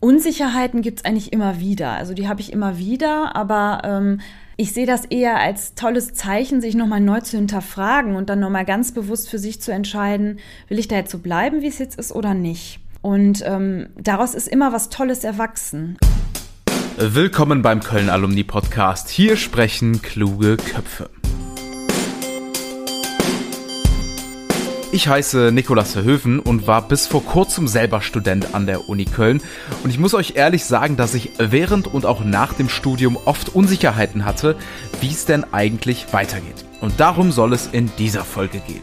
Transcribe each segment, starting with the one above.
Unsicherheiten gibt es eigentlich immer wieder. Also die habe ich immer wieder, aber ähm, ich sehe das eher als tolles Zeichen, sich nochmal neu zu hinterfragen und dann nochmal ganz bewusst für sich zu entscheiden, will ich da jetzt so bleiben, wie es jetzt ist oder nicht. Und ähm, daraus ist immer was Tolles erwachsen. Willkommen beim Köln Alumni Podcast. Hier sprechen kluge Köpfe. Ich heiße Nikolas Verhöfen und war bis vor kurzem selber Student an der Uni Köln. Und ich muss euch ehrlich sagen, dass ich während und auch nach dem Studium oft Unsicherheiten hatte, wie es denn eigentlich weitergeht. Und darum soll es in dieser Folge gehen.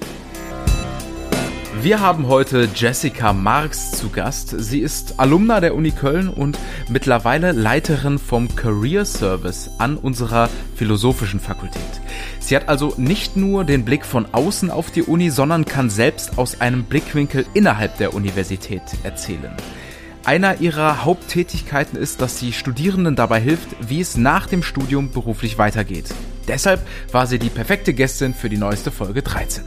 Wir haben heute Jessica Marx zu Gast. Sie ist Alumna der Uni Köln und mittlerweile Leiterin vom Career Service an unserer Philosophischen Fakultät. Sie hat also nicht nur den Blick von außen auf die Uni, sondern kann selbst aus einem Blickwinkel innerhalb der Universität erzählen. Einer ihrer Haupttätigkeiten ist, dass sie Studierenden dabei hilft, wie es nach dem Studium beruflich weitergeht. Deshalb war sie die perfekte Gästin für die neueste Folge 13.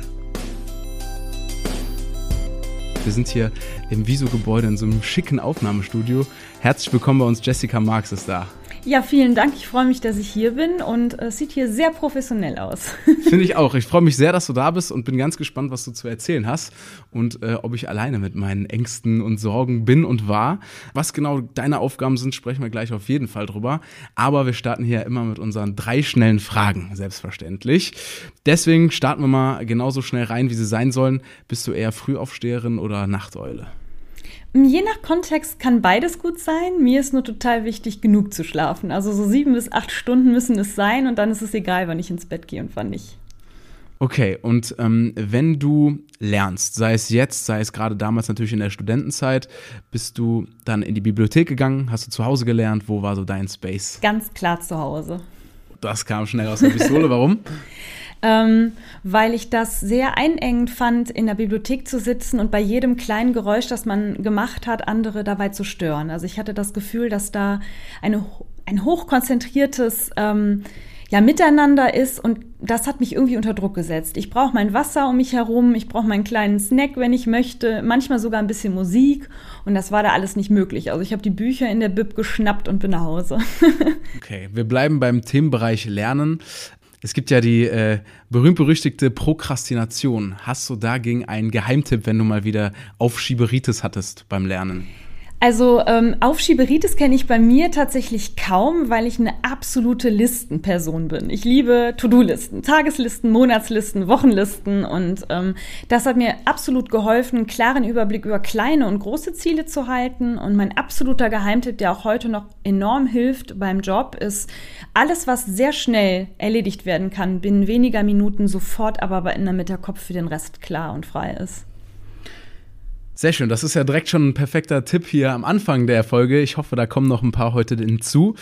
Wir sind hier im Viso-Gebäude in so einem schicken Aufnahmestudio. Herzlich willkommen bei uns, Jessica Marx ist da. Ja, vielen Dank. Ich freue mich, dass ich hier bin und es sieht hier sehr professionell aus. Finde ich auch. Ich freue mich sehr, dass du da bist und bin ganz gespannt, was du zu erzählen hast und äh, ob ich alleine mit meinen Ängsten und Sorgen bin und war. Was genau deine Aufgaben sind, sprechen wir gleich auf jeden Fall drüber. Aber wir starten hier immer mit unseren drei schnellen Fragen, selbstverständlich. Deswegen starten wir mal genauso schnell rein, wie sie sein sollen. Bist du eher Frühaufsteherin oder Nachteule? Je nach Kontext kann beides gut sein. Mir ist nur total wichtig, genug zu schlafen. Also so sieben bis acht Stunden müssen es sein und dann ist es egal, wann ich ins Bett gehe und wann nicht. Okay, und ähm, wenn du lernst, sei es jetzt, sei es gerade damals natürlich in der Studentenzeit, bist du dann in die Bibliothek gegangen, hast du zu Hause gelernt, wo war so dein Space? Ganz klar zu Hause. Das kam schnell aus der Pistole, warum? ähm, weil ich das sehr einengend fand, in der Bibliothek zu sitzen und bei jedem kleinen Geräusch, das man gemacht hat, andere dabei zu stören. Also ich hatte das Gefühl, dass da eine, ein hochkonzentriertes ähm, ja, miteinander ist und das hat mich irgendwie unter Druck gesetzt. Ich brauche mein Wasser um mich herum, ich brauche meinen kleinen Snack, wenn ich möchte, manchmal sogar ein bisschen Musik und das war da alles nicht möglich. Also ich habe die Bücher in der Bib geschnappt und bin nach Hause. okay, wir bleiben beim Themenbereich Lernen. Es gibt ja die äh, berühmt-berüchtigte Prokrastination. Hast du dagegen einen Geheimtipp, wenn du mal wieder Aufschieberitis hattest beim Lernen? Also ähm, Aufschieberitis kenne ich bei mir tatsächlich kaum, weil ich eine absolute Listenperson bin. Ich liebe To-Do-Listen, Tageslisten, Monatslisten, Wochenlisten und ähm, das hat mir absolut geholfen, einen klaren Überblick über kleine und große Ziele zu halten. Und mein absoluter Geheimtipp, der auch heute noch enorm hilft beim Job, ist alles, was sehr schnell erledigt werden kann, binnen weniger Minuten sofort, aber damit der Kopf für den Rest klar und frei ist. Sehr schön, das ist ja direkt schon ein perfekter Tipp hier am Anfang der Folge. Ich hoffe, da kommen noch ein paar heute hinzu.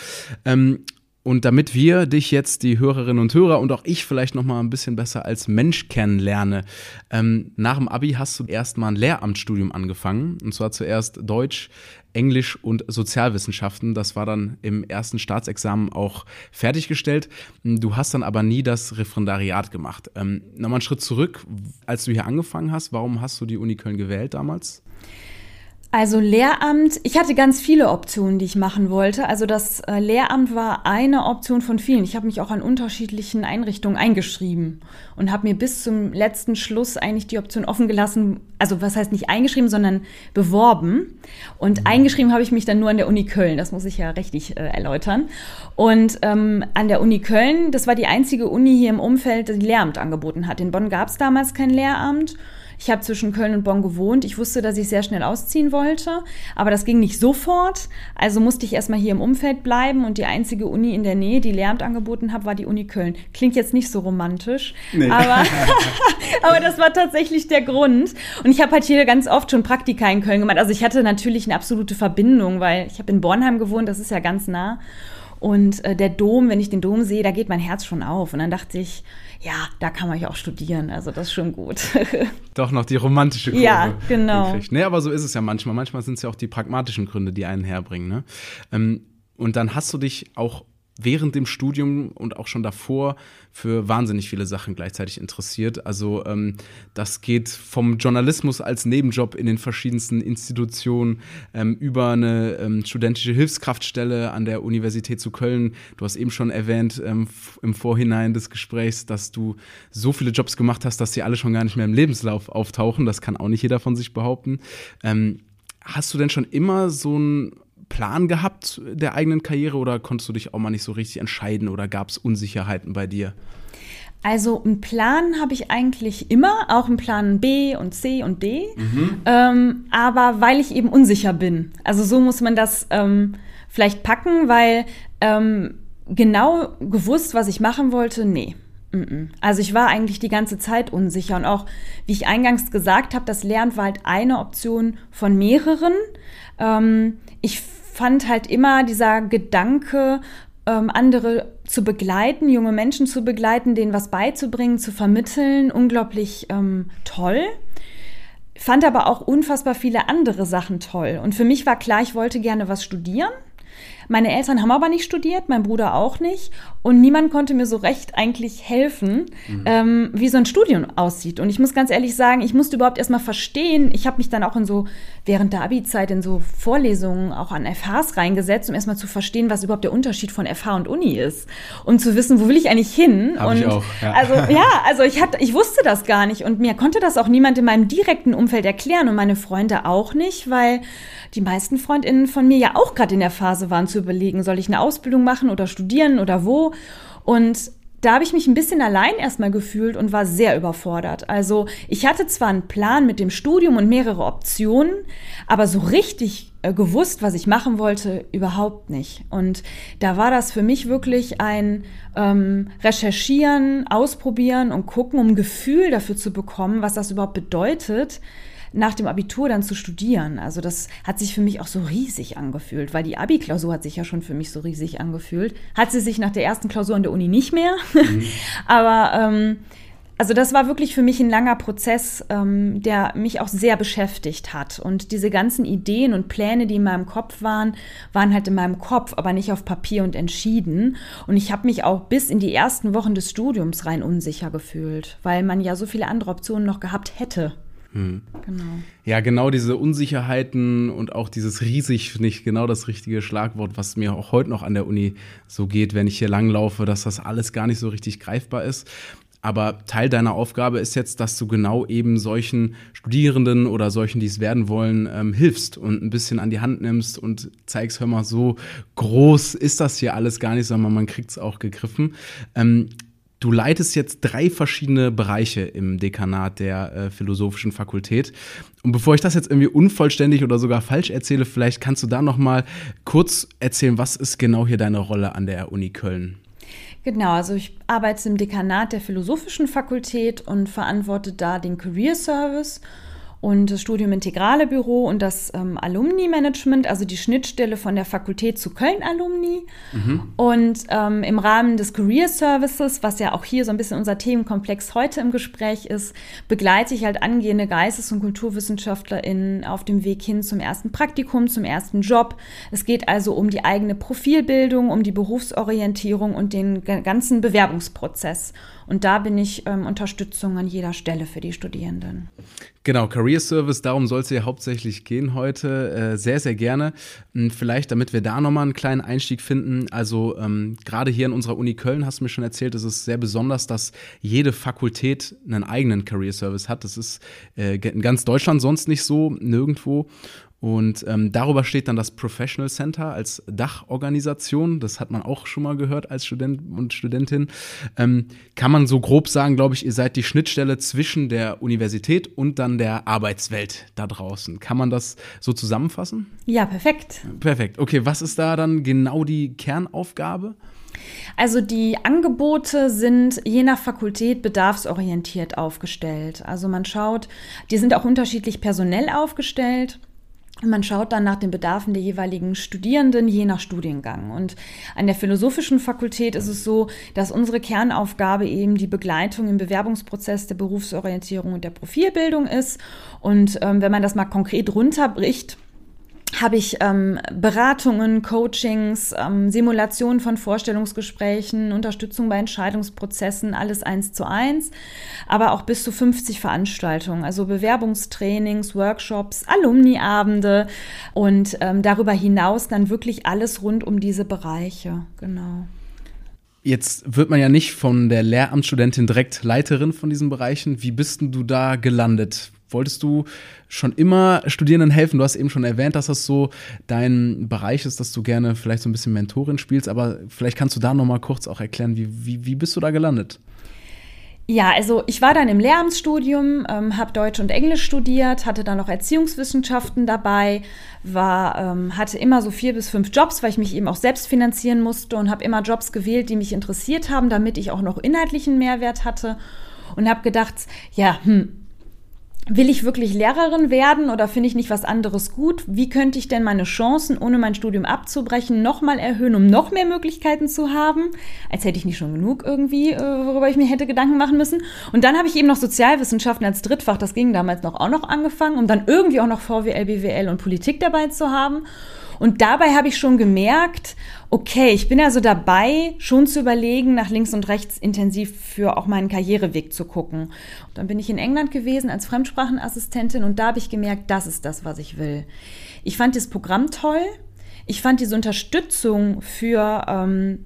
Ähm, und damit wir dich jetzt, die Hörerinnen und Hörer und auch ich vielleicht noch mal ein bisschen besser als Mensch kennenlerne, ähm, nach dem Abi hast du erst mal ein Lehramtsstudium angefangen. Und zwar zuerst Deutsch, Englisch und Sozialwissenschaften. Das war dann im ersten Staatsexamen auch fertiggestellt. Du hast dann aber nie das Referendariat gemacht. Ähm, Nochmal einen Schritt zurück, als du hier angefangen hast, warum hast du die Uni Köln gewählt damals? Also Lehramt, ich hatte ganz viele Optionen, die ich machen wollte. Also das äh, Lehramt war eine Option von vielen. Ich habe mich auch an unterschiedlichen Einrichtungen eingeschrieben und habe mir bis zum letzten Schluss eigentlich die Option offen gelassen. Also was heißt nicht eingeschrieben, sondern beworben. Und mhm. eingeschrieben habe ich mich dann nur an der Uni Köln. Das muss ich ja rechtlich äh, erläutern. Und ähm, an der Uni Köln, das war die einzige Uni hier im Umfeld, die Lehramt angeboten hat. In Bonn gab es damals kein Lehramt. Ich habe zwischen Köln und Bonn gewohnt. Ich wusste, dass ich sehr schnell ausziehen wollte, aber das ging nicht sofort. Also musste ich erstmal hier im Umfeld bleiben und die einzige Uni in der Nähe, die Lehramt angeboten habe, war die Uni Köln. Klingt jetzt nicht so romantisch, nee. aber, aber das war tatsächlich der Grund. Und ich habe halt hier ganz oft schon Praktika in Köln gemacht. Also ich hatte natürlich eine absolute Verbindung, weil ich habe in Bornheim gewohnt, das ist ja ganz nah. Und äh, der Dom, wenn ich den Dom sehe, da geht mein Herz schon auf. Und dann dachte ich, ja, da kann man ja auch studieren, also das ist schon gut. Doch noch die romantische Kurve. Ja, genau. Gekriegt. Nee, aber so ist es ja manchmal. Manchmal sind es ja auch die pragmatischen Gründe, die einen herbringen. Ne? Ähm, und dann hast du dich auch während dem Studium und auch schon davor für wahnsinnig viele Sachen gleichzeitig interessiert. Also ähm, das geht vom Journalismus als Nebenjob in den verschiedensten Institutionen ähm, über eine ähm, studentische Hilfskraftstelle an der Universität zu Köln. Du hast eben schon erwähnt ähm, im Vorhinein des Gesprächs, dass du so viele Jobs gemacht hast, dass sie alle schon gar nicht mehr im Lebenslauf auftauchen. Das kann auch nicht jeder von sich behaupten. Ähm, hast du denn schon immer so ein Plan gehabt der eigenen Karriere oder konntest du dich auch mal nicht so richtig entscheiden oder gab es Unsicherheiten bei dir? Also einen Plan habe ich eigentlich immer, auch einen Plan B und C und D, mhm. ähm, aber weil ich eben unsicher bin. Also so muss man das ähm, vielleicht packen, weil ähm, genau gewusst, was ich machen wollte, nee. Also ich war eigentlich die ganze Zeit unsicher und auch, wie ich eingangs gesagt habe, das Lernen war halt eine Option von mehreren. Ähm, ich fand halt immer dieser Gedanke, ähm, andere zu begleiten, junge Menschen zu begleiten, denen was beizubringen, zu vermitteln, unglaublich ähm, toll. Fand aber auch unfassbar viele andere Sachen toll. Und für mich war klar, ich wollte gerne was studieren. Meine Eltern haben aber nicht studiert, mein Bruder auch nicht. Und niemand konnte mir so recht eigentlich helfen, mhm. ähm, wie so ein Studium aussieht. Und ich muss ganz ehrlich sagen, ich musste überhaupt erstmal verstehen. Ich habe mich dann auch in so, während der Abi-Zeit in so Vorlesungen auch an FHs reingesetzt, um erstmal zu verstehen, was überhaupt der Unterschied von FH und Uni ist. Und zu wissen, wo will ich eigentlich hin? Hab und ich auch, ja. also ja, also ich hatte, ich wusste das gar nicht. Und mir konnte das auch niemand in meinem direkten Umfeld erklären und meine Freunde auch nicht, weil die meisten Freundinnen von mir ja auch gerade in der Phase waren zu überlegen, soll ich eine Ausbildung machen oder studieren oder wo. Und da habe ich mich ein bisschen allein erstmal gefühlt und war sehr überfordert. Also ich hatte zwar einen Plan mit dem Studium und mehrere Optionen, aber so richtig äh, gewusst, was ich machen wollte, überhaupt nicht. Und da war das für mich wirklich ein ähm, Recherchieren, Ausprobieren und gucken, um ein Gefühl dafür zu bekommen, was das überhaupt bedeutet, nach dem Abitur dann zu studieren. Also das hat sich für mich auch so riesig angefühlt, weil die Abi-Klausur hat sich ja schon für mich so riesig angefühlt. Hat sie sich nach der ersten Klausur an der Uni nicht mehr. Mhm. Aber ähm, also das war wirklich für mich ein langer Prozess, ähm, der mich auch sehr beschäftigt hat. Und diese ganzen Ideen und Pläne, die in meinem Kopf waren, waren halt in meinem Kopf, aber nicht auf Papier und entschieden. Und ich habe mich auch bis in die ersten Wochen des Studiums rein unsicher gefühlt, weil man ja so viele andere Optionen noch gehabt hätte. Hm. Genau. Ja, genau diese Unsicherheiten und auch dieses riesig finde ich genau das richtige Schlagwort, was mir auch heute noch an der Uni so geht, wenn ich hier langlaufe, dass das alles gar nicht so richtig greifbar ist. Aber Teil deiner Aufgabe ist jetzt, dass du genau eben solchen Studierenden oder solchen, die es werden wollen, ähm, hilfst und ein bisschen an die Hand nimmst und zeigst, hör mal, so groß ist das hier alles gar nicht, sondern man kriegt es auch gegriffen. Ähm, Du leitest jetzt drei verschiedene Bereiche im Dekanat der äh, Philosophischen Fakultät. Und bevor ich das jetzt irgendwie unvollständig oder sogar falsch erzähle, vielleicht kannst du da noch mal kurz erzählen, was ist genau hier deine Rolle an der Uni Köln? Genau, also ich arbeite im Dekanat der Philosophischen Fakultät und verantworte da den Career Service und das Studium Integrale Büro und das ähm, Alumni Management, also die Schnittstelle von der Fakultät zu Köln Alumni. Mhm. Und ähm, im Rahmen des Career Services, was ja auch hier so ein bisschen unser Themenkomplex heute im Gespräch ist, begleite ich halt angehende Geistes- und KulturwissenschaftlerInnen auf dem Weg hin zum ersten Praktikum, zum ersten Job. Es geht also um die eigene Profilbildung, um die Berufsorientierung und den ganzen Bewerbungsprozess. Und da bin ich ähm, Unterstützung an jeder Stelle für die Studierenden. Genau, Career Service, darum soll es ja hauptsächlich gehen heute. Äh, sehr, sehr gerne. Hm, vielleicht, damit wir da nochmal einen kleinen Einstieg finden. Also ähm, gerade hier in unserer Uni Köln hast du mir schon erzählt, es ist sehr besonders, dass jede Fakultät einen eigenen Career Service hat. Das ist äh, in ganz Deutschland sonst nicht so, nirgendwo. Und ähm, darüber steht dann das Professional Center als Dachorganisation. Das hat man auch schon mal gehört als Student und Studentin. Ähm, kann man so grob sagen, glaube ich, ihr seid die Schnittstelle zwischen der Universität und dann der Arbeitswelt da draußen. Kann man das so zusammenfassen? Ja, perfekt. Perfekt. Okay, was ist da dann genau die Kernaufgabe? Also die Angebote sind je nach Fakultät bedarfsorientiert aufgestellt. Also man schaut, die sind auch unterschiedlich personell aufgestellt. Man schaut dann nach den Bedarfen der jeweiligen Studierenden je nach Studiengang. Und an der philosophischen Fakultät ist es so, dass unsere Kernaufgabe eben die Begleitung im Bewerbungsprozess der Berufsorientierung und der Profilbildung ist. Und ähm, wenn man das mal konkret runterbricht, habe ich ähm, Beratungen, Coachings, ähm, Simulationen von Vorstellungsgesprächen, Unterstützung bei Entscheidungsprozessen, alles eins zu eins, aber auch bis zu 50 Veranstaltungen, also Bewerbungstrainings, Workshops, Alumniabende und ähm, darüber hinaus dann wirklich alles rund um diese Bereiche, genau. Jetzt wird man ja nicht von der Lehramtsstudentin direkt Leiterin von diesen Bereichen. Wie bist denn du da gelandet? Wolltest du schon immer Studierenden helfen? Du hast eben schon erwähnt, dass das so dein Bereich ist, dass du gerne vielleicht so ein bisschen Mentorin spielst, aber vielleicht kannst du da noch mal kurz auch erklären, wie, wie, wie bist du da gelandet? Ja, also ich war dann im Lehramtsstudium, ähm, habe Deutsch und Englisch studiert, hatte dann noch Erziehungswissenschaften dabei, war, ähm, hatte immer so vier bis fünf Jobs, weil ich mich eben auch selbst finanzieren musste und habe immer Jobs gewählt, die mich interessiert haben, damit ich auch noch inhaltlichen Mehrwert hatte und habe gedacht, ja, hm, will ich wirklich Lehrerin werden oder finde ich nicht was anderes gut? Wie könnte ich denn meine Chancen, ohne mein Studium abzubrechen, nochmal erhöhen, um noch mehr Möglichkeiten zu haben? Als hätte ich nicht schon genug irgendwie, äh, worüber ich mir hätte Gedanken machen müssen. Und dann habe ich eben noch Sozialwissenschaften als Drittfach, das ging damals noch auch noch angefangen, um dann irgendwie auch noch VWL, BWL und Politik dabei zu haben. Und dabei habe ich schon gemerkt, okay, ich bin also dabei, schon zu überlegen, nach links und rechts intensiv für auch meinen Karriereweg zu gucken. Und dann bin ich in England gewesen als Fremdsprachenassistentin und da habe ich gemerkt, das ist das, was ich will. Ich fand das Programm toll. Ich fand diese Unterstützung für ähm,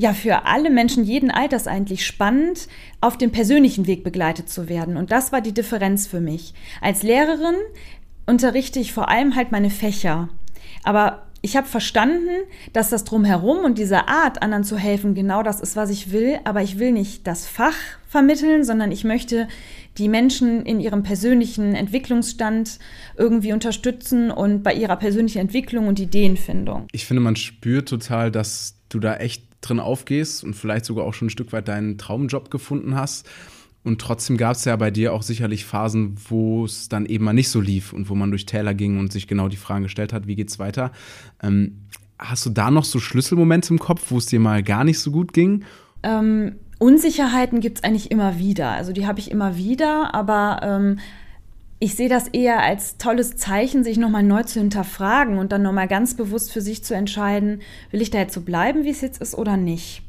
ja für alle Menschen jeden Alters eigentlich spannend, auf dem persönlichen Weg begleitet zu werden. Und das war die Differenz für mich. Als Lehrerin unterrichte ich vor allem halt meine Fächer. Aber ich habe verstanden, dass das drumherum und diese Art, anderen zu helfen, genau das ist, was ich will. Aber ich will nicht das Fach vermitteln, sondern ich möchte die Menschen in ihrem persönlichen Entwicklungsstand irgendwie unterstützen und bei ihrer persönlichen Entwicklung und Ideenfindung. Ich finde, man spürt total, dass du da echt drin aufgehst und vielleicht sogar auch schon ein Stück weit deinen Traumjob gefunden hast. Und trotzdem gab es ja bei dir auch sicherlich Phasen, wo es dann eben mal nicht so lief und wo man durch Täler ging und sich genau die Fragen gestellt hat, wie geht's weiter. Ähm, hast du da noch so Schlüsselmomente im Kopf, wo es dir mal gar nicht so gut ging? Ähm, Unsicherheiten gibt es eigentlich immer wieder. Also die habe ich immer wieder, aber ähm, ich sehe das eher als tolles Zeichen, sich nochmal neu zu hinterfragen und dann nochmal ganz bewusst für sich zu entscheiden, will ich da jetzt so bleiben, wie es jetzt ist oder nicht.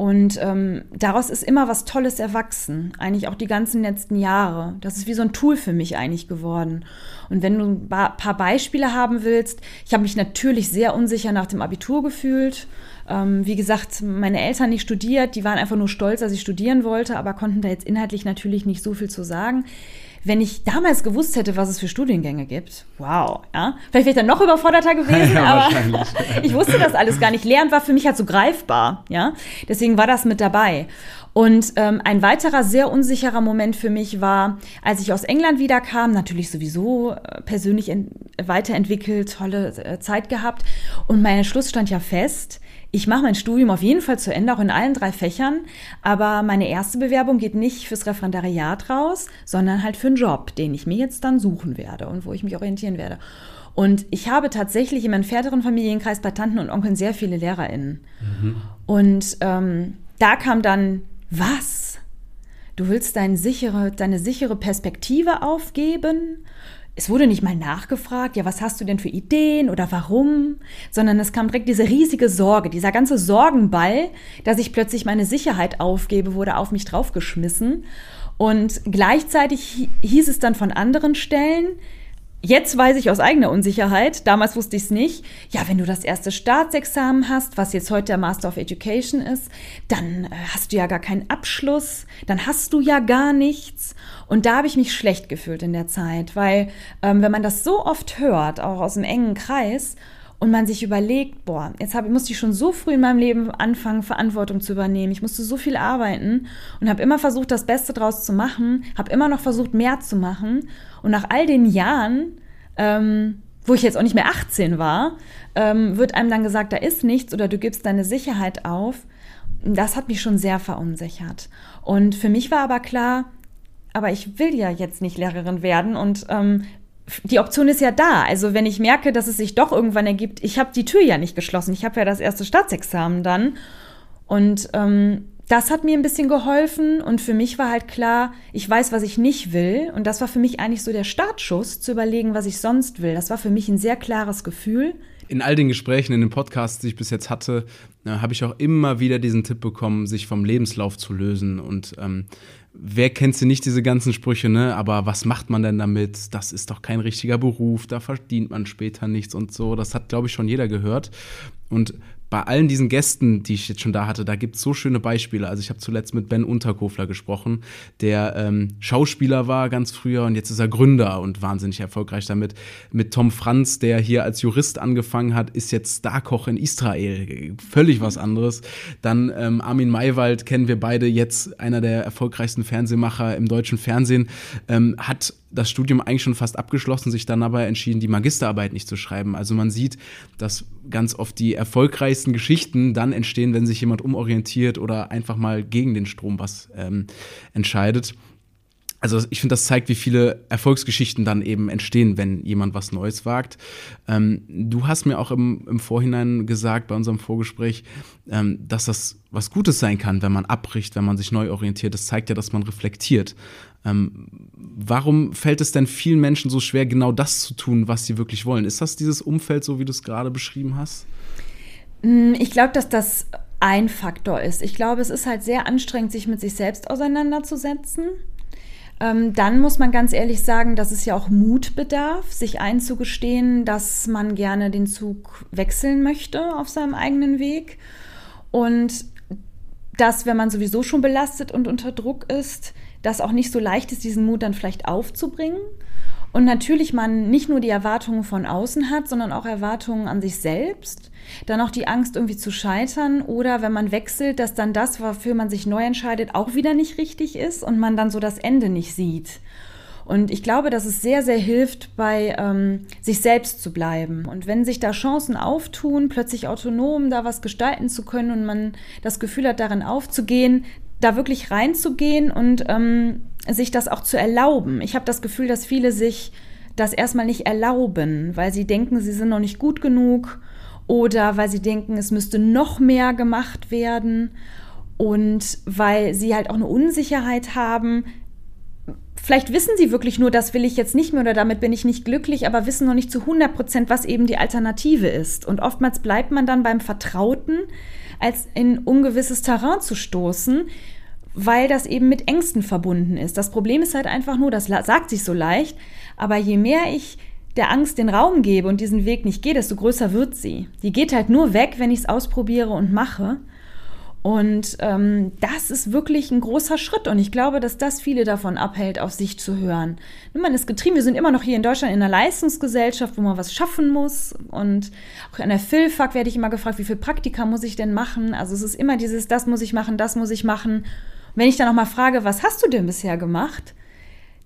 Und ähm, daraus ist immer was Tolles erwachsen, eigentlich auch die ganzen letzten Jahre. Das ist wie so ein Tool für mich eigentlich geworden. Und wenn du ein paar Beispiele haben willst, ich habe mich natürlich sehr unsicher nach dem Abitur gefühlt. Ähm, wie gesagt, meine Eltern nicht studiert, die waren einfach nur stolz, dass ich studieren wollte, aber konnten da jetzt inhaltlich natürlich nicht so viel zu sagen wenn ich damals gewusst hätte, was es für Studiengänge gibt, wow, ja, vielleicht wäre ich dann noch überforderter gewesen, ja, aber ich wusste das alles gar nicht. Lernen war für mich halt so greifbar, ja, deswegen war das mit dabei. Und ähm, ein weiterer sehr unsicherer Moment für mich war, als ich aus England wiederkam, natürlich sowieso äh, persönlich weiterentwickelt, tolle äh, Zeit gehabt und mein Schluss stand ja fest, ich mache mein Studium auf jeden Fall zu Ende, auch in allen drei Fächern. Aber meine erste Bewerbung geht nicht fürs Referendariat raus, sondern halt für einen Job, den ich mir jetzt dann suchen werde und wo ich mich orientieren werde. Und ich habe tatsächlich in meinem väteren Familienkreis bei Tanten und Onkeln sehr viele LehrerInnen. Mhm. Und ähm, da kam dann, was? Du willst deine sichere, deine sichere Perspektive aufgeben? Es wurde nicht mal nachgefragt, ja, was hast du denn für Ideen oder warum, sondern es kam direkt diese riesige Sorge, dieser ganze Sorgenball, dass ich plötzlich meine Sicherheit aufgebe, wurde auf mich draufgeschmissen. Und gleichzeitig hieß es dann von anderen Stellen, Jetzt weiß ich aus eigener Unsicherheit, damals wusste ich es nicht, ja, wenn du das erste Staatsexamen hast, was jetzt heute der Master of Education ist, dann äh, hast du ja gar keinen Abschluss, dann hast du ja gar nichts. Und da habe ich mich schlecht gefühlt in der Zeit, weil ähm, wenn man das so oft hört, auch aus einem engen Kreis, und man sich überlegt, boah, jetzt hab, musste ich schon so früh in meinem Leben anfangen, Verantwortung zu übernehmen. Ich musste so viel arbeiten und habe immer versucht, das Beste draus zu machen, habe immer noch versucht, mehr zu machen. Und nach all den Jahren, ähm, wo ich jetzt auch nicht mehr 18 war, ähm, wird einem dann gesagt, da ist nichts oder du gibst deine Sicherheit auf. Das hat mich schon sehr verunsichert. Und für mich war aber klar, aber ich will ja jetzt nicht Lehrerin werden und ähm, die Option ist ja da. Also wenn ich merke, dass es sich doch irgendwann ergibt, ich habe die Tür ja nicht geschlossen. Ich habe ja das erste Staatsexamen dann. Und ähm, das hat mir ein bisschen geholfen und für mich war halt klar, ich weiß, was ich nicht will und das war für mich eigentlich so der Startschuss zu überlegen, was ich sonst will. Das war für mich ein sehr klares Gefühl. In all den Gesprächen, in den Podcasts, die ich bis jetzt hatte, äh, habe ich auch immer wieder diesen Tipp bekommen, sich vom Lebenslauf zu lösen und ähm, wer kennt sie nicht, diese ganzen Sprüche, ne? Aber was macht man denn damit? Das ist doch kein richtiger Beruf, da verdient man später nichts und so. Das hat, glaube ich, schon jeder gehört. Und bei allen diesen Gästen, die ich jetzt schon da hatte, da gibt es so schöne Beispiele. Also ich habe zuletzt mit Ben Unterkofler gesprochen, der ähm, Schauspieler war ganz früher und jetzt ist er Gründer und wahnsinnig erfolgreich damit. Mit Tom Franz, der hier als Jurist angefangen hat, ist jetzt Starkoch in Israel. Völlig was anderes. Dann ähm, Armin Maywald kennen wir beide, jetzt einer der erfolgreichsten Fernsehmacher im deutschen Fernsehen, ähm, hat das Studium eigentlich schon fast abgeschlossen, sich dann aber entschieden, die Magisterarbeit nicht zu schreiben. Also man sieht, dass ganz oft die erfolgreichsten Geschichten dann entstehen, wenn sich jemand umorientiert oder einfach mal gegen den Strom was ähm, entscheidet also ich finde, das zeigt, wie viele Erfolgsgeschichten dann eben entstehen, wenn jemand was Neues wagt. Ähm, du hast mir auch im, im Vorhinein gesagt, bei unserem Vorgespräch, ähm, dass das was Gutes sein kann, wenn man abbricht, wenn man sich neu orientiert. Das zeigt ja, dass man reflektiert. Ähm, warum fällt es denn vielen Menschen so schwer, genau das zu tun, was sie wirklich wollen? Ist das dieses Umfeld, so wie du es gerade beschrieben hast? Mm, ich glaube, dass das ein Faktor ist. Ich glaube, es ist halt sehr anstrengend, sich mit sich selbst auseinanderzusetzen ähm, dann muss man ganz ehrlich sagen, dass es ja auch Mut bedarf, sich einzugestehen, dass man gerne den Zug wechseln möchte auf seinem eigenen Weg. Und dass, wenn man sowieso schon belastet und unter Druck ist, das auch nicht so leicht ist, diesen Mut dann vielleicht aufzubringen. Und natürlich man nicht nur die Erwartungen von außen hat, sondern auch Erwartungen an sich selbst. Dann auch die Angst, irgendwie zu scheitern oder wenn man wechselt, dass dann das, wofür man sich neu entscheidet, auch wieder nicht richtig ist und man dann so das Ende nicht sieht. Und ich glaube, dass es sehr, sehr hilft, bei ähm, sich selbst zu bleiben. Und wenn sich da Chancen auftun, plötzlich autonom da was gestalten zu können und man das Gefühl hat, darin aufzugehen, da wirklich reinzugehen und ähm, sich das auch zu erlauben. Ich habe das Gefühl, dass viele sich das erstmal nicht erlauben, weil sie denken, sie sind noch nicht gut genug oder weil sie denken, es müsste noch mehr gemacht werden und weil sie halt auch eine Unsicherheit haben. Vielleicht wissen sie wirklich nur, das will ich jetzt nicht mehr oder damit bin ich nicht glücklich, aber wissen noch nicht zu 100 Prozent, was eben die Alternative ist. Und oftmals bleibt man dann beim Vertrauten, als in ungewisses Terrain zu stoßen, weil das eben mit Ängsten verbunden ist. Das Problem ist halt einfach nur, das sagt sich so leicht, aber je mehr ich der Angst den Raum gebe und diesen Weg nicht gehe, desto größer wird sie. Die geht halt nur weg, wenn ich es ausprobiere und mache. Und ähm, das ist wirklich ein großer Schritt. Und ich glaube, dass das viele davon abhält, auf sich zu hören. Man ist getrieben. Wir sind immer noch hier in Deutschland in einer Leistungsgesellschaft, wo man was schaffen muss. Und auch an der Philfak werde ich immer gefragt, wie viel Praktika muss ich denn machen? Also es ist immer dieses, das muss ich machen, das muss ich machen. Und wenn ich dann noch mal frage, was hast du denn bisher gemacht?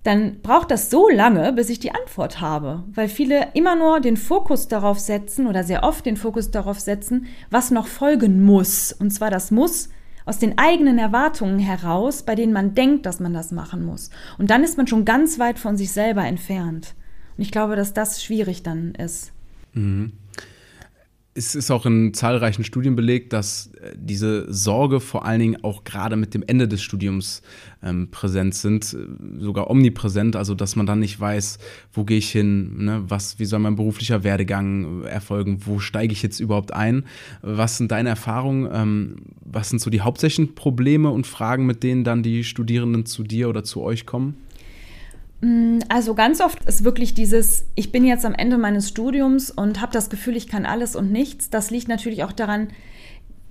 Dann braucht das so lange, bis ich die Antwort habe, weil viele immer nur den Fokus darauf setzen oder sehr oft den Fokus darauf setzen, was noch folgen muss. Und zwar das muss aus den eigenen Erwartungen heraus, bei denen man denkt, dass man das machen muss. Und dann ist man schon ganz weit von sich selber entfernt. Und ich glaube, dass das schwierig dann ist. Mhm es ist auch in zahlreichen Studien belegt, dass äh, diese Sorge vor allen Dingen auch gerade mit dem Ende des Studiums ähm, präsent sind, äh, sogar omnipräsent, also dass man dann nicht weiß, wo gehe ich hin, ne? was, wie soll mein beruflicher Werdegang äh, erfolgen, wo steige ich jetzt überhaupt ein, was sind deine Erfahrungen, ähm, was sind so die hauptsächlichen Probleme und Fragen, mit denen dann die Studierenden zu dir oder zu euch kommen? Mm, also ganz oft ist wirklich dieses, ich bin jetzt am Ende meines Studiums und habe das Gefühl, ich kann alles und nichts. Das liegt natürlich auch daran,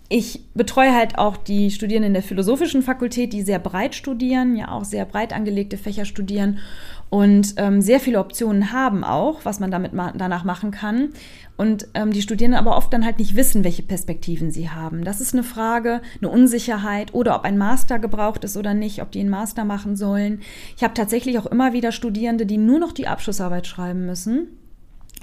ich betreue halt auch die Studierenden der philosophischen Fakultät, die sehr breit studieren, ja auch sehr breit angelegte Fächer studieren und ähm, sehr viele Optionen haben auch, was man damit ma danach machen kann. Und ähm, die Studierenden aber oft dann halt nicht wissen, welche Perspektiven sie haben. Das ist eine Frage, eine Unsicherheit oder ob ein Master gebraucht ist oder nicht, ob die einen Master machen sollen. Ich habe tatsächlich auch immer wieder Studierende, die nur noch die Abschlussarbeit schreiben müssen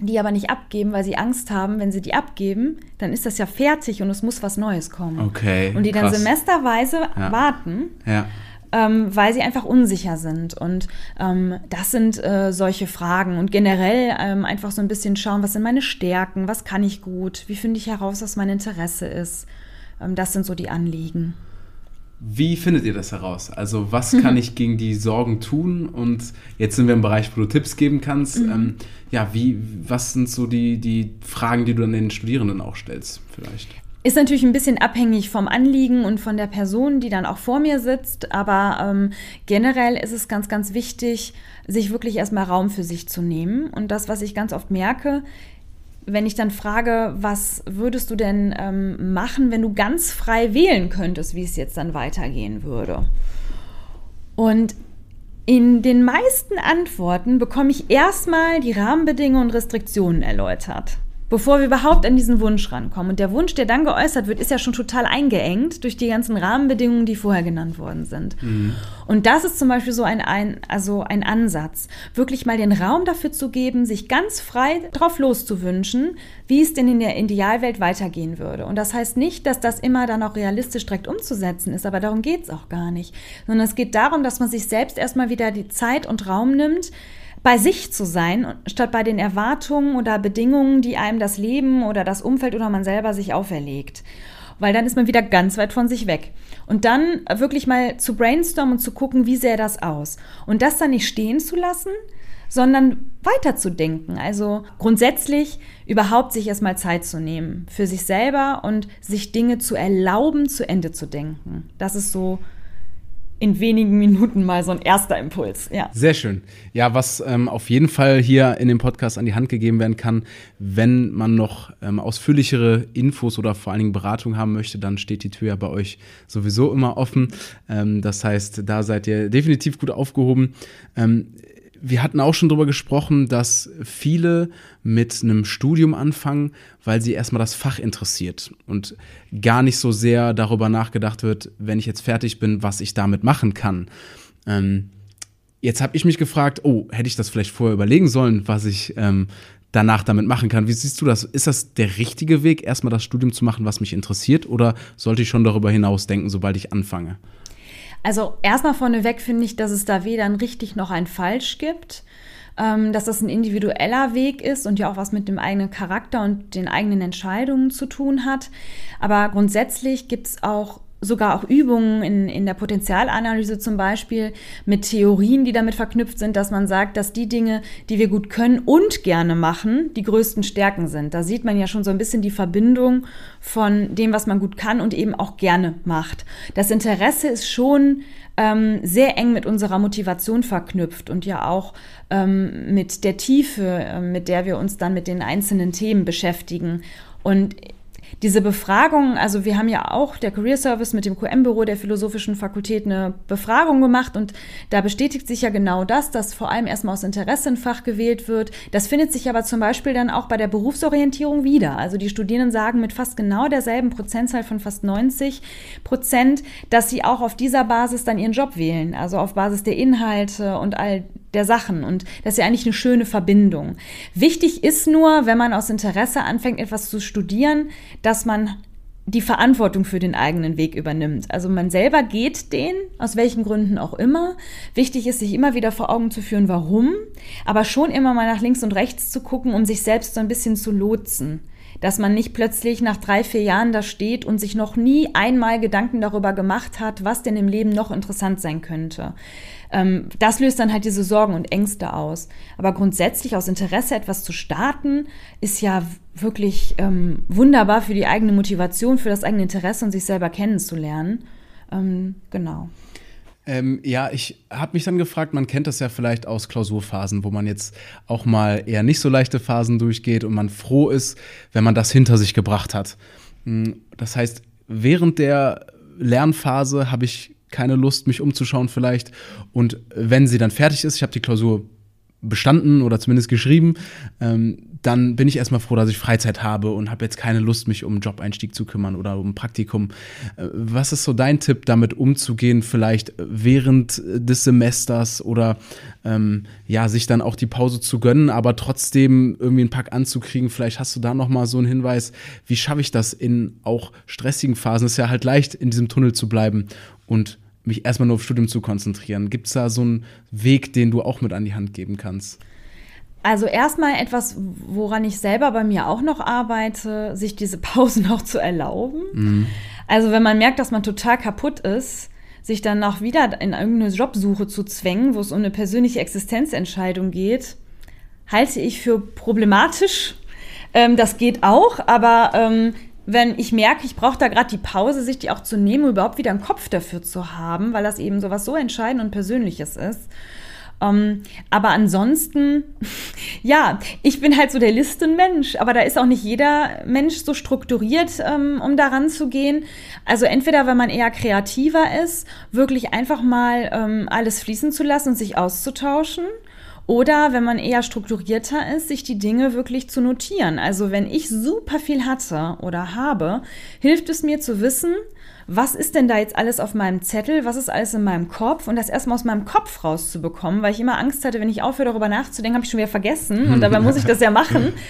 die aber nicht abgeben, weil sie Angst haben, wenn sie die abgeben, dann ist das ja fertig und es muss was Neues kommen. Okay. Und die dann krass. semesterweise ja. warten. Ja. Ähm, weil sie einfach unsicher sind. Und ähm, das sind äh, solche Fragen. Und generell ähm, einfach so ein bisschen schauen, was sind meine Stärken, was kann ich gut, wie finde ich heraus, was mein Interesse ist. Ähm, das sind so die Anliegen. Wie findet ihr das heraus? Also was kann ich gegen die Sorgen tun? Und jetzt sind wir im Bereich, wo du Tipps geben kannst. Mhm. Ähm, ja, wie, was sind so die, die Fragen, die du dann den Studierenden auch stellst vielleicht? Ist natürlich ein bisschen abhängig vom Anliegen und von der Person, die dann auch vor mir sitzt. Aber ähm, generell ist es ganz, ganz wichtig, sich wirklich erstmal Raum für sich zu nehmen. Und das, was ich ganz oft merke, wenn ich dann frage, was würdest du denn ähm, machen, wenn du ganz frei wählen könntest, wie es jetzt dann weitergehen würde? Und in den meisten Antworten bekomme ich erstmal die Rahmenbedingungen und Restriktionen erläutert bevor wir überhaupt an diesen Wunsch rankommen. Und der Wunsch, der dann geäußert wird, ist ja schon total eingeengt durch die ganzen Rahmenbedingungen, die vorher genannt worden sind. Mhm. Und das ist zum Beispiel so ein, ein, also ein Ansatz, wirklich mal den Raum dafür zu geben, sich ganz frei drauf loszuwünschen, wie es denn in der Idealwelt weitergehen würde. Und das heißt nicht, dass das immer dann auch realistisch direkt umzusetzen ist, aber darum geht es auch gar nicht. Sondern es geht darum, dass man sich selbst erstmal wieder die Zeit und Raum nimmt, bei sich zu sein, statt bei den Erwartungen oder Bedingungen, die einem das Leben oder das Umfeld oder man selber sich auferlegt. Weil dann ist man wieder ganz weit von sich weg. Und dann wirklich mal zu brainstormen und zu gucken, wie sähe das aus. Und das dann nicht stehen zu lassen, sondern weiterzudenken. Also grundsätzlich überhaupt sich erstmal Zeit zu nehmen für sich selber und sich Dinge zu erlauben, zu Ende zu denken. Das ist so in wenigen Minuten mal so ein erster Impuls. Ja. Sehr schön. Ja, was ähm, auf jeden Fall hier in dem Podcast an die Hand gegeben werden kann, wenn man noch ähm, ausführlichere Infos oder vor allen Dingen Beratung haben möchte, dann steht die Tür ja bei euch sowieso immer offen. Ähm, das heißt, da seid ihr definitiv gut aufgehoben. Wir hatten auch schon darüber gesprochen, dass viele mit einem Studium anfangen, weil sie erstmal das Fach interessiert und gar nicht so sehr darüber nachgedacht wird, wenn ich jetzt fertig bin, was ich damit machen kann. Ähm, jetzt habe ich mich gefragt, oh, hätte ich das vielleicht vorher überlegen sollen, was ich ähm, danach damit machen kann. Wie siehst du das? Ist das der richtige Weg, erstmal das Studium zu machen, was mich interessiert, oder sollte ich schon darüber hinaus denken, sobald ich anfange? Also erstmal vorneweg finde ich, dass es da weder ein richtig noch ein falsch gibt, ähm, dass das ein individueller Weg ist und ja auch was mit dem eigenen Charakter und den eigenen Entscheidungen zu tun hat. Aber grundsätzlich gibt es auch sogar auch Übungen in, in der Potenzialanalyse zum Beispiel mit Theorien, die damit verknüpft sind, dass man sagt, dass die Dinge, die wir gut können und gerne machen, die größten Stärken sind. Da sieht man ja schon so ein bisschen die Verbindung von dem, was man gut kann und eben auch gerne macht. Das Interesse ist schon ähm, sehr eng mit unserer Motivation verknüpft und ja auch ähm, mit der Tiefe, äh, mit der wir uns dann mit den einzelnen Themen beschäftigen. Und diese Befragung, also wir haben ja auch der Career Service mit dem QM-Büro der Philosophischen Fakultät eine Befragung gemacht und da bestätigt sich ja genau das, dass vor allem erstmal aus Interesse ein Fach gewählt wird. Das findet sich aber zum Beispiel dann auch bei der Berufsorientierung wieder. Also die Studierenden sagen mit fast genau derselben Prozentzahl von fast 90 Prozent, dass sie auch auf dieser Basis dann ihren Job wählen, also auf Basis der Inhalte und all der Sachen und das ist ja eigentlich eine schöne Verbindung. Wichtig ist nur, wenn man aus Interesse anfängt, etwas zu studieren, dass man die Verantwortung für den eigenen Weg übernimmt. Also man selber geht den, aus welchen Gründen auch immer. Wichtig ist, sich immer wieder vor Augen zu führen, warum, aber schon immer mal nach links und rechts zu gucken, um sich selbst so ein bisschen zu lotsen dass man nicht plötzlich nach drei, vier Jahren da steht und sich noch nie einmal Gedanken darüber gemacht hat, was denn im Leben noch interessant sein könnte. Ähm, das löst dann halt diese Sorgen und Ängste aus. Aber grundsätzlich aus Interesse etwas zu starten, ist ja wirklich ähm, wunderbar für die eigene Motivation, für das eigene Interesse und sich selber kennenzulernen. Ähm, genau. Ähm, ja, ich habe mich dann gefragt, man kennt das ja vielleicht aus Klausurphasen, wo man jetzt auch mal eher nicht so leichte Phasen durchgeht und man froh ist, wenn man das hinter sich gebracht hat. Hm, das heißt, während der Lernphase habe ich keine Lust, mich umzuschauen vielleicht. Und wenn sie dann fertig ist, ich habe die Klausur bestanden oder zumindest geschrieben, ähm, dann bin ich erstmal froh, dass ich Freizeit habe und habe jetzt keine Lust, mich um Job-Einstieg zu kümmern oder um Praktikum. Äh, was ist so dein Tipp, damit umzugehen, vielleicht während des Semesters oder ähm, ja, sich dann auch die Pause zu gönnen, aber trotzdem irgendwie einen Pack anzukriegen? Vielleicht hast du da nochmal so einen Hinweis, wie schaffe ich das in auch stressigen Phasen? Es ist ja halt leicht, in diesem Tunnel zu bleiben und mich erstmal nur auf Studium zu konzentrieren. Gibt es da so einen Weg, den du auch mit an die Hand geben kannst? Also erstmal etwas, woran ich selber bei mir auch noch arbeite, sich diese Pausen auch zu erlauben. Mhm. Also wenn man merkt, dass man total kaputt ist, sich dann noch wieder in irgendeine Jobsuche zu zwängen, wo es um eine persönliche Existenzentscheidung geht, halte ich für problematisch. Ähm, das geht auch, aber ähm, wenn ich merke, ich brauche da gerade die Pause, sich die auch zu nehmen, überhaupt wieder einen Kopf dafür zu haben, weil das eben sowas so entscheidend und Persönliches ist. Ähm, aber ansonsten, ja, ich bin halt so der Listenmensch, aber da ist auch nicht jeder Mensch so strukturiert, ähm, um daran zu gehen. Also entweder, wenn man eher kreativer ist, wirklich einfach mal ähm, alles fließen zu lassen und sich auszutauschen. Oder wenn man eher strukturierter ist, sich die Dinge wirklich zu notieren. Also wenn ich super viel hatte oder habe, hilft es mir zu wissen, was ist denn da jetzt alles auf meinem Zettel, was ist alles in meinem Kopf? Und das erstmal aus meinem Kopf rauszubekommen, weil ich immer Angst hatte, wenn ich aufhöre darüber nachzudenken, habe ich schon wieder vergessen. Und dabei muss ich das ja machen.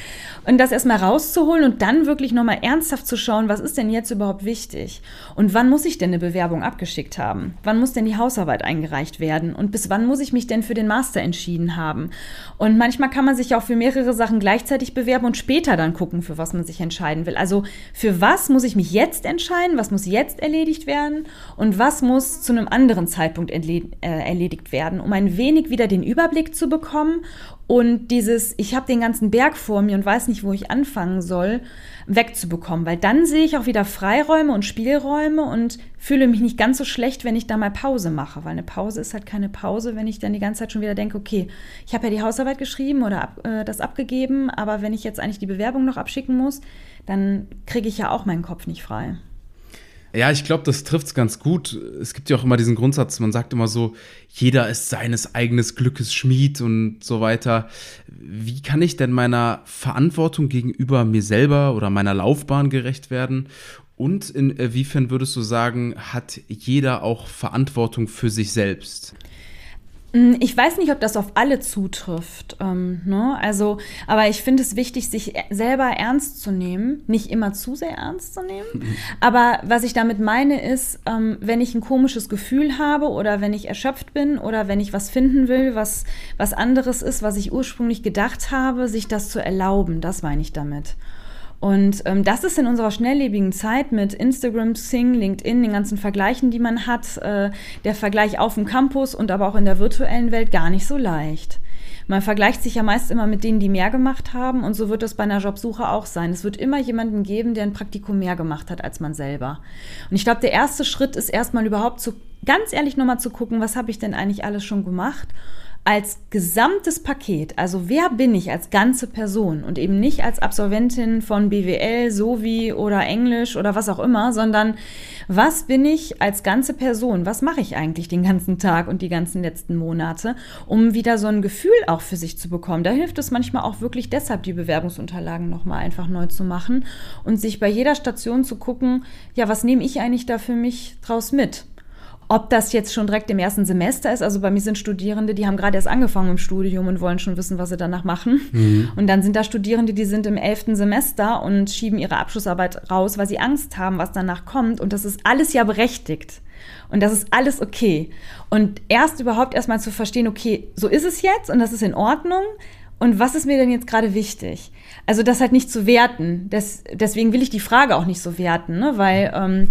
Und das erstmal rauszuholen und dann wirklich nochmal ernsthaft zu schauen, was ist denn jetzt überhaupt wichtig? Und wann muss ich denn eine Bewerbung abgeschickt haben? Wann muss denn die Hausarbeit eingereicht werden? Und bis wann muss ich mich denn für den Master entschieden haben? Und manchmal kann man sich auch für mehrere Sachen gleichzeitig bewerben und später dann gucken, für was man sich entscheiden will. Also für was muss ich mich jetzt entscheiden? Was muss jetzt erledigt werden? Und was muss zu einem anderen Zeitpunkt äh, erledigt werden, um ein wenig wieder den Überblick zu bekommen und dieses, ich habe den ganzen Berg vor mir und weiß nicht, wo ich anfangen soll, wegzubekommen. Weil dann sehe ich auch wieder Freiräume und Spielräume und fühle mich nicht ganz so schlecht, wenn ich da mal Pause mache. Weil eine Pause ist halt keine Pause, wenn ich dann die ganze Zeit schon wieder denke, okay, ich habe ja die Hausarbeit geschrieben oder ab, äh, das abgegeben, aber wenn ich jetzt eigentlich die Bewerbung noch abschicken muss, dann kriege ich ja auch meinen Kopf nicht frei. Ja, ich glaube, das trifft es ganz gut. Es gibt ja auch immer diesen Grundsatz, man sagt immer so, jeder ist seines eigenen Glückes Schmied und so weiter. Wie kann ich denn meiner Verantwortung gegenüber mir selber oder meiner Laufbahn gerecht werden? Und inwiefern würdest du sagen, hat jeder auch Verantwortung für sich selbst? Mm, ich weiß nicht, ob das auf alle zutrifft. Ähm, ne? Also, aber ich finde es wichtig, sich e-, selber ernst zu nehmen, nicht immer zu sehr ernst zu nehmen. aber was ich damit meine, ist, ähm, wenn ich ein komisches Gefühl habe oder wenn ich erschöpft bin oder wenn ich was finden will, was was anderes ist, was ich ursprünglich gedacht habe, sich das zu erlauben. Das meine ich damit. Und ähm, das ist in unserer schnelllebigen Zeit mit Instagram, Sing, LinkedIn, den ganzen Vergleichen, die man hat, äh, der Vergleich auf dem Campus und aber auch in der virtuellen Welt gar nicht so leicht. Man vergleicht sich ja meist immer mit denen, die mehr gemacht haben und so wird das bei einer Jobsuche auch sein. Es wird immer jemanden geben, der ein Praktikum mehr gemacht hat als man selber. Und ich glaube, der erste Schritt ist erstmal überhaupt zu, ganz ehrlich nochmal zu gucken, was habe ich denn eigentlich alles schon gemacht als gesamtes Paket, also wer bin ich als ganze Person und eben nicht als Absolventin von BWL, Sovi oder Englisch oder was auch immer, sondern was bin ich als ganze Person? Was mache ich eigentlich den ganzen Tag und die ganzen letzten Monate, um wieder so ein Gefühl auch für sich zu bekommen? Da hilft es manchmal auch wirklich deshalb, die Bewerbungsunterlagen nochmal einfach neu zu machen und sich bei jeder Station zu gucken, ja, was nehme ich eigentlich da für mich draus mit? Ob das jetzt schon direkt im ersten Semester ist, also bei mir sind Studierende, die haben gerade erst angefangen im Studium und wollen schon wissen, was sie danach machen. Mhm. Und dann sind da Studierende, die sind im elften Semester und schieben ihre Abschlussarbeit raus, weil sie Angst haben, was danach kommt. Und das ist alles ja berechtigt. Und das ist alles okay. Und erst überhaupt erstmal zu verstehen, okay, so ist es jetzt und das ist in Ordnung. Und was ist mir denn jetzt gerade wichtig? Also das halt nicht zu werten. Das, deswegen will ich die Frage auch nicht so werten, ne? weil ähm,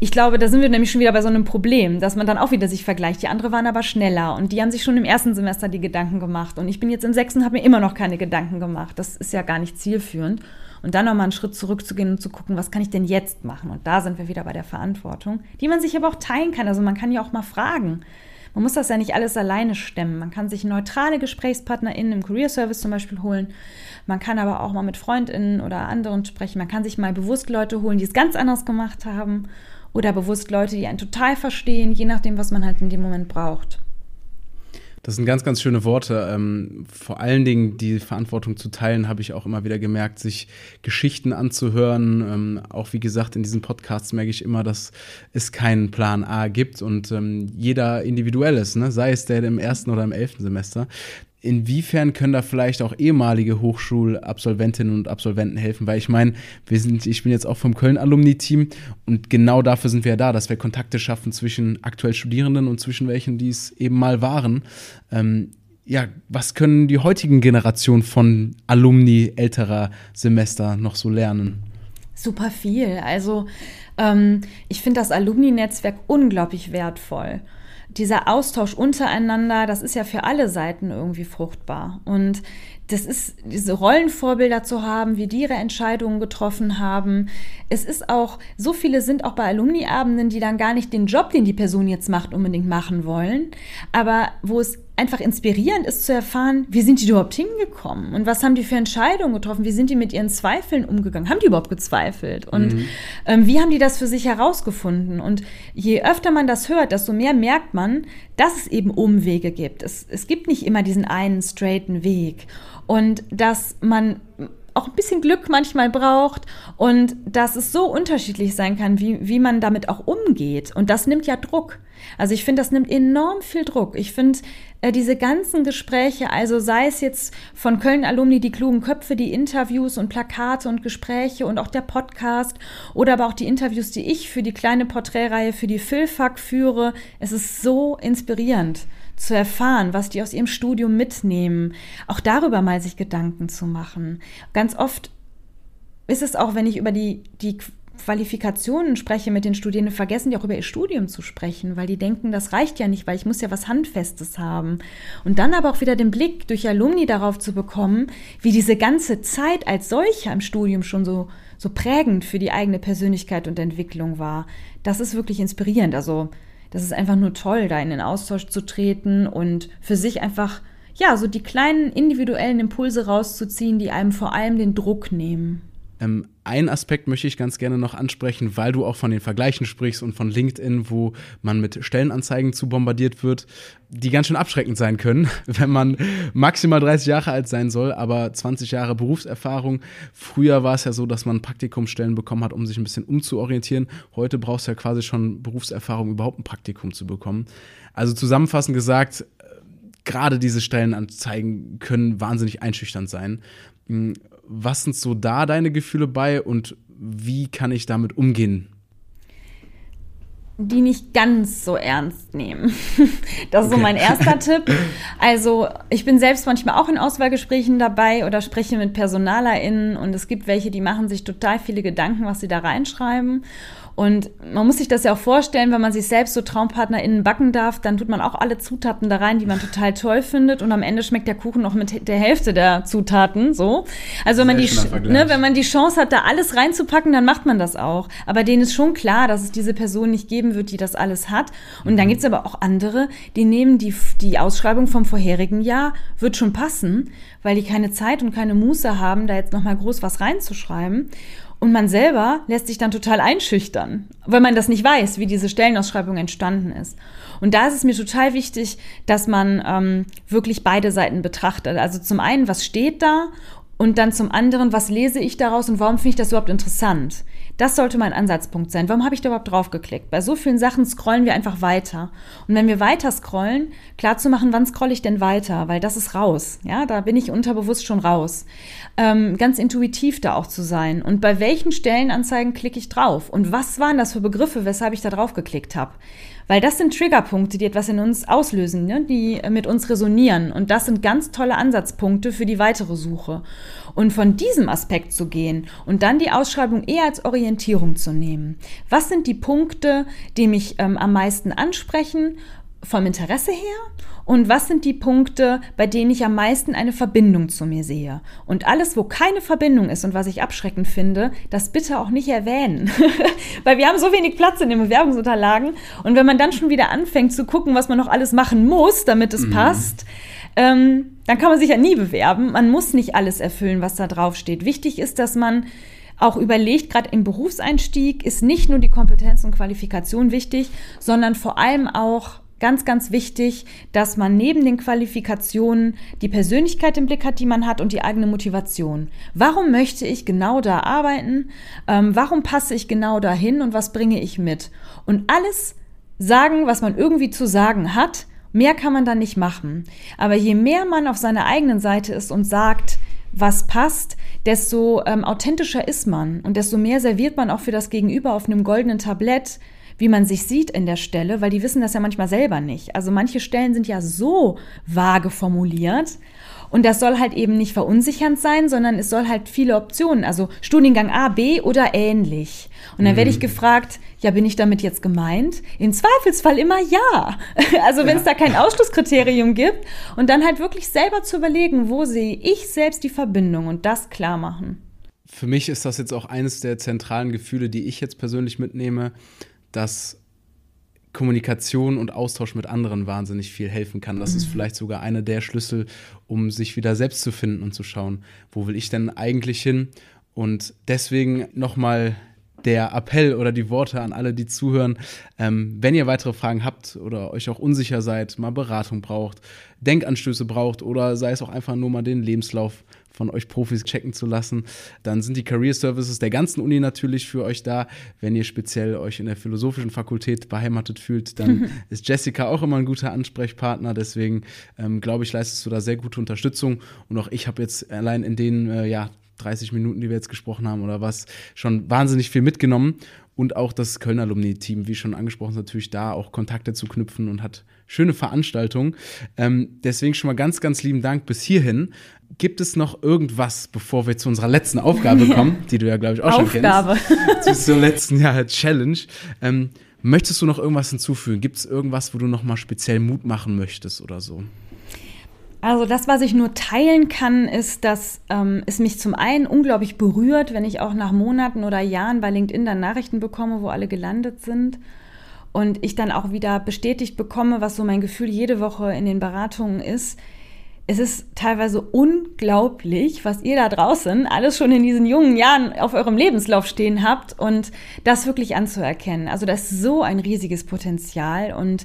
ich glaube, da sind wir nämlich schon wieder bei so einem Problem, dass man dann auch wieder sich vergleicht. Die anderen waren aber schneller und die haben sich schon im ersten Semester die Gedanken gemacht. Und ich bin jetzt im sechsten, habe mir immer noch keine Gedanken gemacht. Das ist ja gar nicht zielführend. Und dann nochmal einen Schritt zurückzugehen und zu gucken, was kann ich denn jetzt machen? Und da sind wir wieder bei der Verantwortung, die man sich aber auch teilen kann. Also man kann ja auch mal fragen. Man muss das ja nicht alles alleine stemmen. Man kann sich neutrale GesprächspartnerInnen im Career Service zum Beispiel holen. Man kann aber auch mal mit FreundInnen oder anderen sprechen. Man kann sich mal bewusst Leute holen, die es ganz anders gemacht haben oder bewusst Leute, die einen total verstehen, je nachdem, was man halt in dem Moment braucht. Das sind ganz, ganz schöne Worte. Ähm, vor allen Dingen die Verantwortung zu teilen, habe ich auch immer wieder gemerkt, sich Geschichten anzuhören. Ähm, auch wie gesagt, in diesen Podcasts merke ich immer, dass es keinen Plan A gibt und ähm, jeder individuell ist, ne? sei es der im ersten oder im elften Semester. Inwiefern können da vielleicht auch ehemalige Hochschulabsolventinnen und Absolventen helfen? Weil ich meine, wir sind, ich bin jetzt auch vom Köln-Alumni-Team und genau dafür sind wir ja da, dass wir Kontakte schaffen zwischen aktuell Studierenden und zwischen welchen, die es eben mal waren. Ähm, ja, was können die heutigen Generationen von Alumni älterer Semester noch so lernen? Super viel. Also ähm, ich finde das Alumni-Netzwerk unglaublich wertvoll. Dieser Austausch untereinander, das ist ja für alle Seiten irgendwie fruchtbar. Und das ist, diese Rollenvorbilder zu haben, wie die ihre Entscheidungen getroffen haben. Es ist auch, so viele sind auch bei Alumni-Abenden, die dann gar nicht den Job, den die Person jetzt macht, unbedingt machen wollen, aber wo es einfach inspirierend ist zu erfahren, wie sind die überhaupt hingekommen? Und was haben die für Entscheidungen getroffen, wie sind die mit ihren Zweifeln umgegangen, haben die überhaupt gezweifelt? Und mhm. ähm, wie haben die das für sich herausgefunden? Und je öfter man das hört, desto mehr merkt man, dass es eben Umwege gibt. Es, es gibt nicht immer diesen einen straighten Weg und dass man auch ein bisschen Glück manchmal braucht und dass es so unterschiedlich sein kann, wie, wie man damit auch umgeht. Und das nimmt ja Druck. Also ich finde, das nimmt enorm viel Druck. Ich finde, äh, diese ganzen Gespräche, also sei es jetzt von Köln-Alumni, die klugen Köpfe, die Interviews und Plakate und Gespräche und auch der Podcast oder aber auch die Interviews, die ich für die kleine Porträtreihe für die Philfak führe, es ist so inspirierend zu erfahren, was die aus ihrem Studium mitnehmen, auch darüber mal sich Gedanken zu machen. Ganz oft ist es auch, wenn ich über die, die Qualifikationen spreche mit den Studierenden, vergessen die auch über ihr Studium zu sprechen, weil die denken, das reicht ja nicht, weil ich muss ja was Handfestes haben. Und dann aber auch wieder den Blick durch Alumni darauf zu bekommen, wie diese ganze Zeit als solcher im Studium schon so, so prägend für die eigene Persönlichkeit und Entwicklung war. Das ist wirklich inspirierend. Also das ist einfach nur toll, da in den Austausch zu treten und für sich einfach, ja, so die kleinen individuellen Impulse rauszuziehen, die einem vor allem den Druck nehmen. Ähm, einen Aspekt möchte ich ganz gerne noch ansprechen, weil du auch von den Vergleichen sprichst und von LinkedIn, wo man mit Stellenanzeigen zu bombardiert wird, die ganz schön abschreckend sein können, wenn man maximal 30 Jahre alt sein soll, aber 20 Jahre Berufserfahrung. Früher war es ja so, dass man Praktikumsstellen bekommen hat, um sich ein bisschen umzuorientieren. Heute brauchst du ja quasi schon Berufserfahrung, überhaupt ein Praktikum zu bekommen. Also zusammenfassend gesagt, gerade diese Stellenanzeigen können wahnsinnig einschüchternd sein. Was sind so da deine Gefühle bei und wie kann ich damit umgehen? Die nicht ganz so ernst nehmen. Das ist okay. so mein erster Tipp. Also, ich bin selbst manchmal auch in Auswahlgesprächen dabei oder spreche mit PersonalerInnen und es gibt welche, die machen sich total viele Gedanken, was sie da reinschreiben. Und man muss sich das ja auch vorstellen, wenn man sich selbst so TraumpartnerInnen backen darf, dann tut man auch alle Zutaten da rein, die man total toll findet. Und am Ende schmeckt der Kuchen noch mit der Hälfte der Zutaten, so. Also wenn man, die, ne, wenn man die Chance hat, da alles reinzupacken, dann macht man das auch. Aber denen ist schon klar, dass es diese Person nicht geben wird, die das alles hat. Und mhm. dann gibt's aber auch andere, die nehmen die, die Ausschreibung vom vorherigen Jahr, wird schon passen, weil die keine Zeit und keine Muße haben, da jetzt nochmal groß was reinzuschreiben. Und man selber lässt sich dann total einschüchtern, weil man das nicht weiß, wie diese Stellenausschreibung entstanden ist. Und da ist es mir total wichtig, dass man ähm, wirklich beide Seiten betrachtet. Also zum einen, was steht da und dann zum anderen, was lese ich daraus und warum finde ich das überhaupt interessant? Das sollte mein Ansatzpunkt sein. Warum habe ich da überhaupt draufgeklickt? Bei so vielen Sachen scrollen wir einfach weiter. Und wenn wir weiter scrollen, klar zu machen, wann scrolle ich denn weiter? Weil das ist raus. Ja, da bin ich unterbewusst schon raus. Ähm, ganz intuitiv da auch zu sein. Und bei welchen Stellenanzeigen klicke ich drauf? Und was waren das für Begriffe, weshalb ich da drauf geklickt habe? Weil das sind Triggerpunkte, die etwas in uns auslösen, ne? die mit uns resonieren. Und das sind ganz tolle Ansatzpunkte für die weitere Suche. Und von diesem Aspekt zu gehen und dann die Ausschreibung eher als Orientierung zu nehmen. Was sind die Punkte, die mich ähm, am meisten ansprechen? vom Interesse her und was sind die Punkte, bei denen ich am meisten eine Verbindung zu mir sehe. Und alles, wo keine Verbindung ist und was ich abschreckend finde, das bitte auch nicht erwähnen. Weil wir haben so wenig Platz in den Bewerbungsunterlagen und wenn man dann schon wieder anfängt zu gucken, was man noch alles machen muss, damit es mhm. passt, ähm, dann kann man sich ja nie bewerben. Man muss nicht alles erfüllen, was da drauf steht. Wichtig ist, dass man auch überlegt, gerade im Berufseinstieg ist nicht nur die Kompetenz und Qualifikation wichtig, sondern vor allem auch ganz, ganz wichtig, dass man neben den Qualifikationen die Persönlichkeit im Blick hat, die man hat und die eigene Motivation. Warum möchte ich genau da arbeiten? Ähm, warum passe ich genau dahin und was bringe ich mit? Und alles sagen, was man irgendwie zu sagen hat. Mehr kann man dann nicht machen. Aber je mehr man auf seiner eigenen Seite ist und sagt, was passt, desto ähm, authentischer ist man und desto mehr serviert man auch für das Gegenüber auf einem goldenen Tablett wie man sich sieht in der Stelle, weil die wissen das ja manchmal selber nicht. Also manche Stellen sind ja so vage formuliert Und das soll halt eben nicht verunsichernd sein, sondern es soll halt viele Optionen, also Studiengang A, B oder ähnlich. Und dann mhm. werde ich gefragt, ja, bin ich damit jetzt gemeint? Im Zweifelsfall immer ja. Also wenn es ja. da kein Ausschlusskriterium gibt und dann halt wirklich selber zu überlegen, wo sehe ich selbst die Verbindung und das klar machen. Für mich ist das jetzt auch eines der zentralen Gefühle, die ich jetzt persönlich mitnehme, dass Kommunikation und Austausch mit anderen wahnsinnig viel helfen kann. Das mhm. ist vielleicht sogar einer der Schlüssel, um sich wieder selbst zu finden und zu schauen, wo will ich denn eigentlich hin? Und deswegen nochmal der Appell oder die Worte an alle, die zuhören. Ähm, wenn ihr weitere Fragen habt oder euch auch unsicher seid, mal Beratung braucht, Denkanstöße braucht oder sei es auch einfach nur mal den Lebenslauf von euch Profis checken zu lassen, dann sind die Career Services der ganzen Uni natürlich für euch da. Wenn ihr speziell euch in der philosophischen Fakultät beheimatet fühlt, dann ist Jessica auch immer ein guter Ansprechpartner. Deswegen ähm, glaube ich, leistest du da sehr gute Unterstützung. Und auch ich habe jetzt allein in den äh, ja, 30 Minuten, die wir jetzt gesprochen haben oder was, schon wahnsinnig viel mitgenommen. Und auch das Kölner Alumni-Team, wie schon angesprochen, ist natürlich da auch Kontakte zu knüpfen und hat schöne Veranstaltungen. Ähm, deswegen schon mal ganz, ganz lieben Dank bis hierhin. Gibt es noch irgendwas, bevor wir zu unserer letzten Aufgabe kommen, die du ja, glaube ich, auch Aufgabe. schon kennst? zur letzten ja, Challenge. Ähm, möchtest du noch irgendwas hinzufügen? Gibt es irgendwas, wo du noch mal speziell Mut machen möchtest oder so? Also das, was ich nur teilen kann, ist, dass ähm, es mich zum einen unglaublich berührt, wenn ich auch nach Monaten oder Jahren bei LinkedIn dann Nachrichten bekomme, wo alle gelandet sind und ich dann auch wieder bestätigt bekomme, was so mein Gefühl jede Woche in den Beratungen ist. Es ist teilweise unglaublich, was ihr da draußen alles schon in diesen jungen Jahren auf eurem Lebenslauf stehen habt und das wirklich anzuerkennen. Also das ist so ein riesiges Potenzial und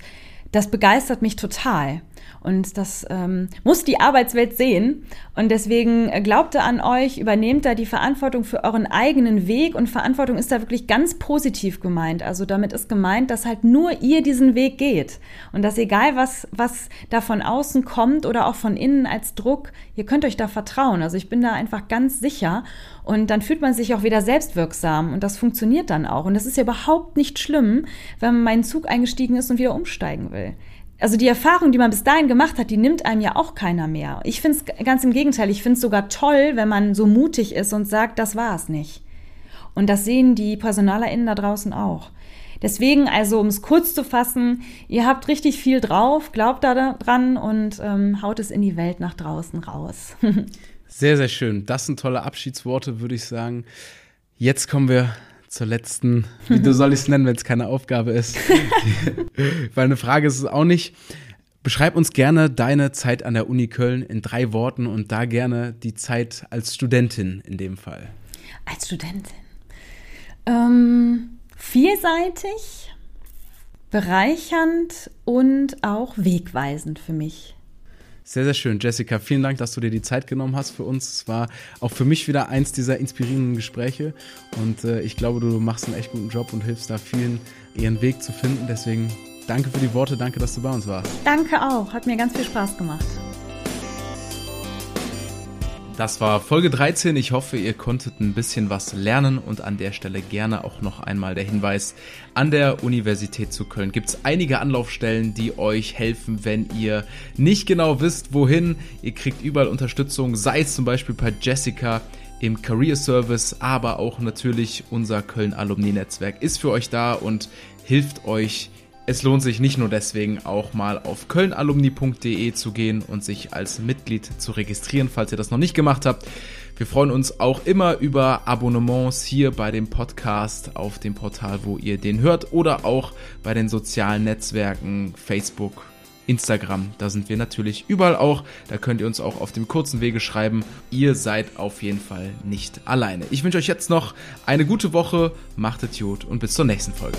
das begeistert mich total. Und das ähm, muss die Arbeitswelt sehen. Und deswegen äh, glaubt an euch, übernehmt da die Verantwortung für euren eigenen Weg. Und Verantwortung ist da wirklich ganz positiv gemeint. Also damit ist gemeint, dass halt nur ihr diesen Weg geht. Und dass egal was, was da von außen kommt oder auch von innen als Druck, ihr könnt euch da vertrauen. Also ich bin da einfach ganz sicher. Und dann fühlt man sich auch wieder selbstwirksam. Und das funktioniert dann auch. Und das ist ja überhaupt nicht schlimm, wenn man meinen Zug eingestiegen ist und wieder umsteigen will also die Erfahrung, die man bis dahin gemacht hat, die nimmt einem ja auch keiner mehr. Ich finde es ganz im Gegenteil. Ich finde es sogar toll, wenn man so mutig ist und sagt, das war es nicht. Und das sehen die PersonalerInnen da draußen auch. Deswegen, also um es kurz zu fassen, ihr habt richtig viel drauf, glaubt da dran und ähm, haut es in die Welt nach draußen raus. sehr, sehr schön. Das sind tolle Abschiedsworte, würde ich sagen. Jetzt kommen wir zur letzten, wie du soll ich es nennen, wenn es keine Aufgabe ist? Weil eine Frage ist es auch nicht. Beschreib uns gerne deine Zeit an der Uni Köln in drei Worten und da gerne die Zeit als Studentin in dem Fall. Als Studentin. Ähm, vielseitig, bereichernd und auch wegweisend für mich. Sehr, sehr schön. Jessica, vielen Dank, dass du dir die Zeit genommen hast für uns. Es war auch für mich wieder eins dieser inspirierenden Gespräche. Und äh, ich glaube, du machst einen echt guten Job und hilfst da vielen, ihren Weg zu finden. Deswegen danke für die Worte, danke, dass du bei uns warst. Danke auch. Hat mir ganz viel Spaß gemacht. Das war Folge 13. Ich hoffe, ihr konntet ein bisschen was lernen und an der Stelle gerne auch noch einmal der Hinweis. An der Universität zu Köln gibt es einige Anlaufstellen, die euch helfen, wenn ihr nicht genau wisst, wohin. Ihr kriegt überall Unterstützung, sei es zum Beispiel bei Jessica im Career Service, aber auch natürlich unser Köln Alumni Netzwerk ist für euch da und hilft euch es lohnt sich nicht nur deswegen auch mal auf kölnalumni.de zu gehen und sich als Mitglied zu registrieren, falls ihr das noch nicht gemacht habt. Wir freuen uns auch immer über Abonnements hier bei dem Podcast auf dem Portal, wo ihr den hört oder auch bei den sozialen Netzwerken Facebook, Instagram. Da sind wir natürlich überall auch. Da könnt ihr uns auch auf dem kurzen Wege schreiben. Ihr seid auf jeden Fall nicht alleine. Ich wünsche euch jetzt noch eine gute Woche. Macht es gut und bis zur nächsten Folge.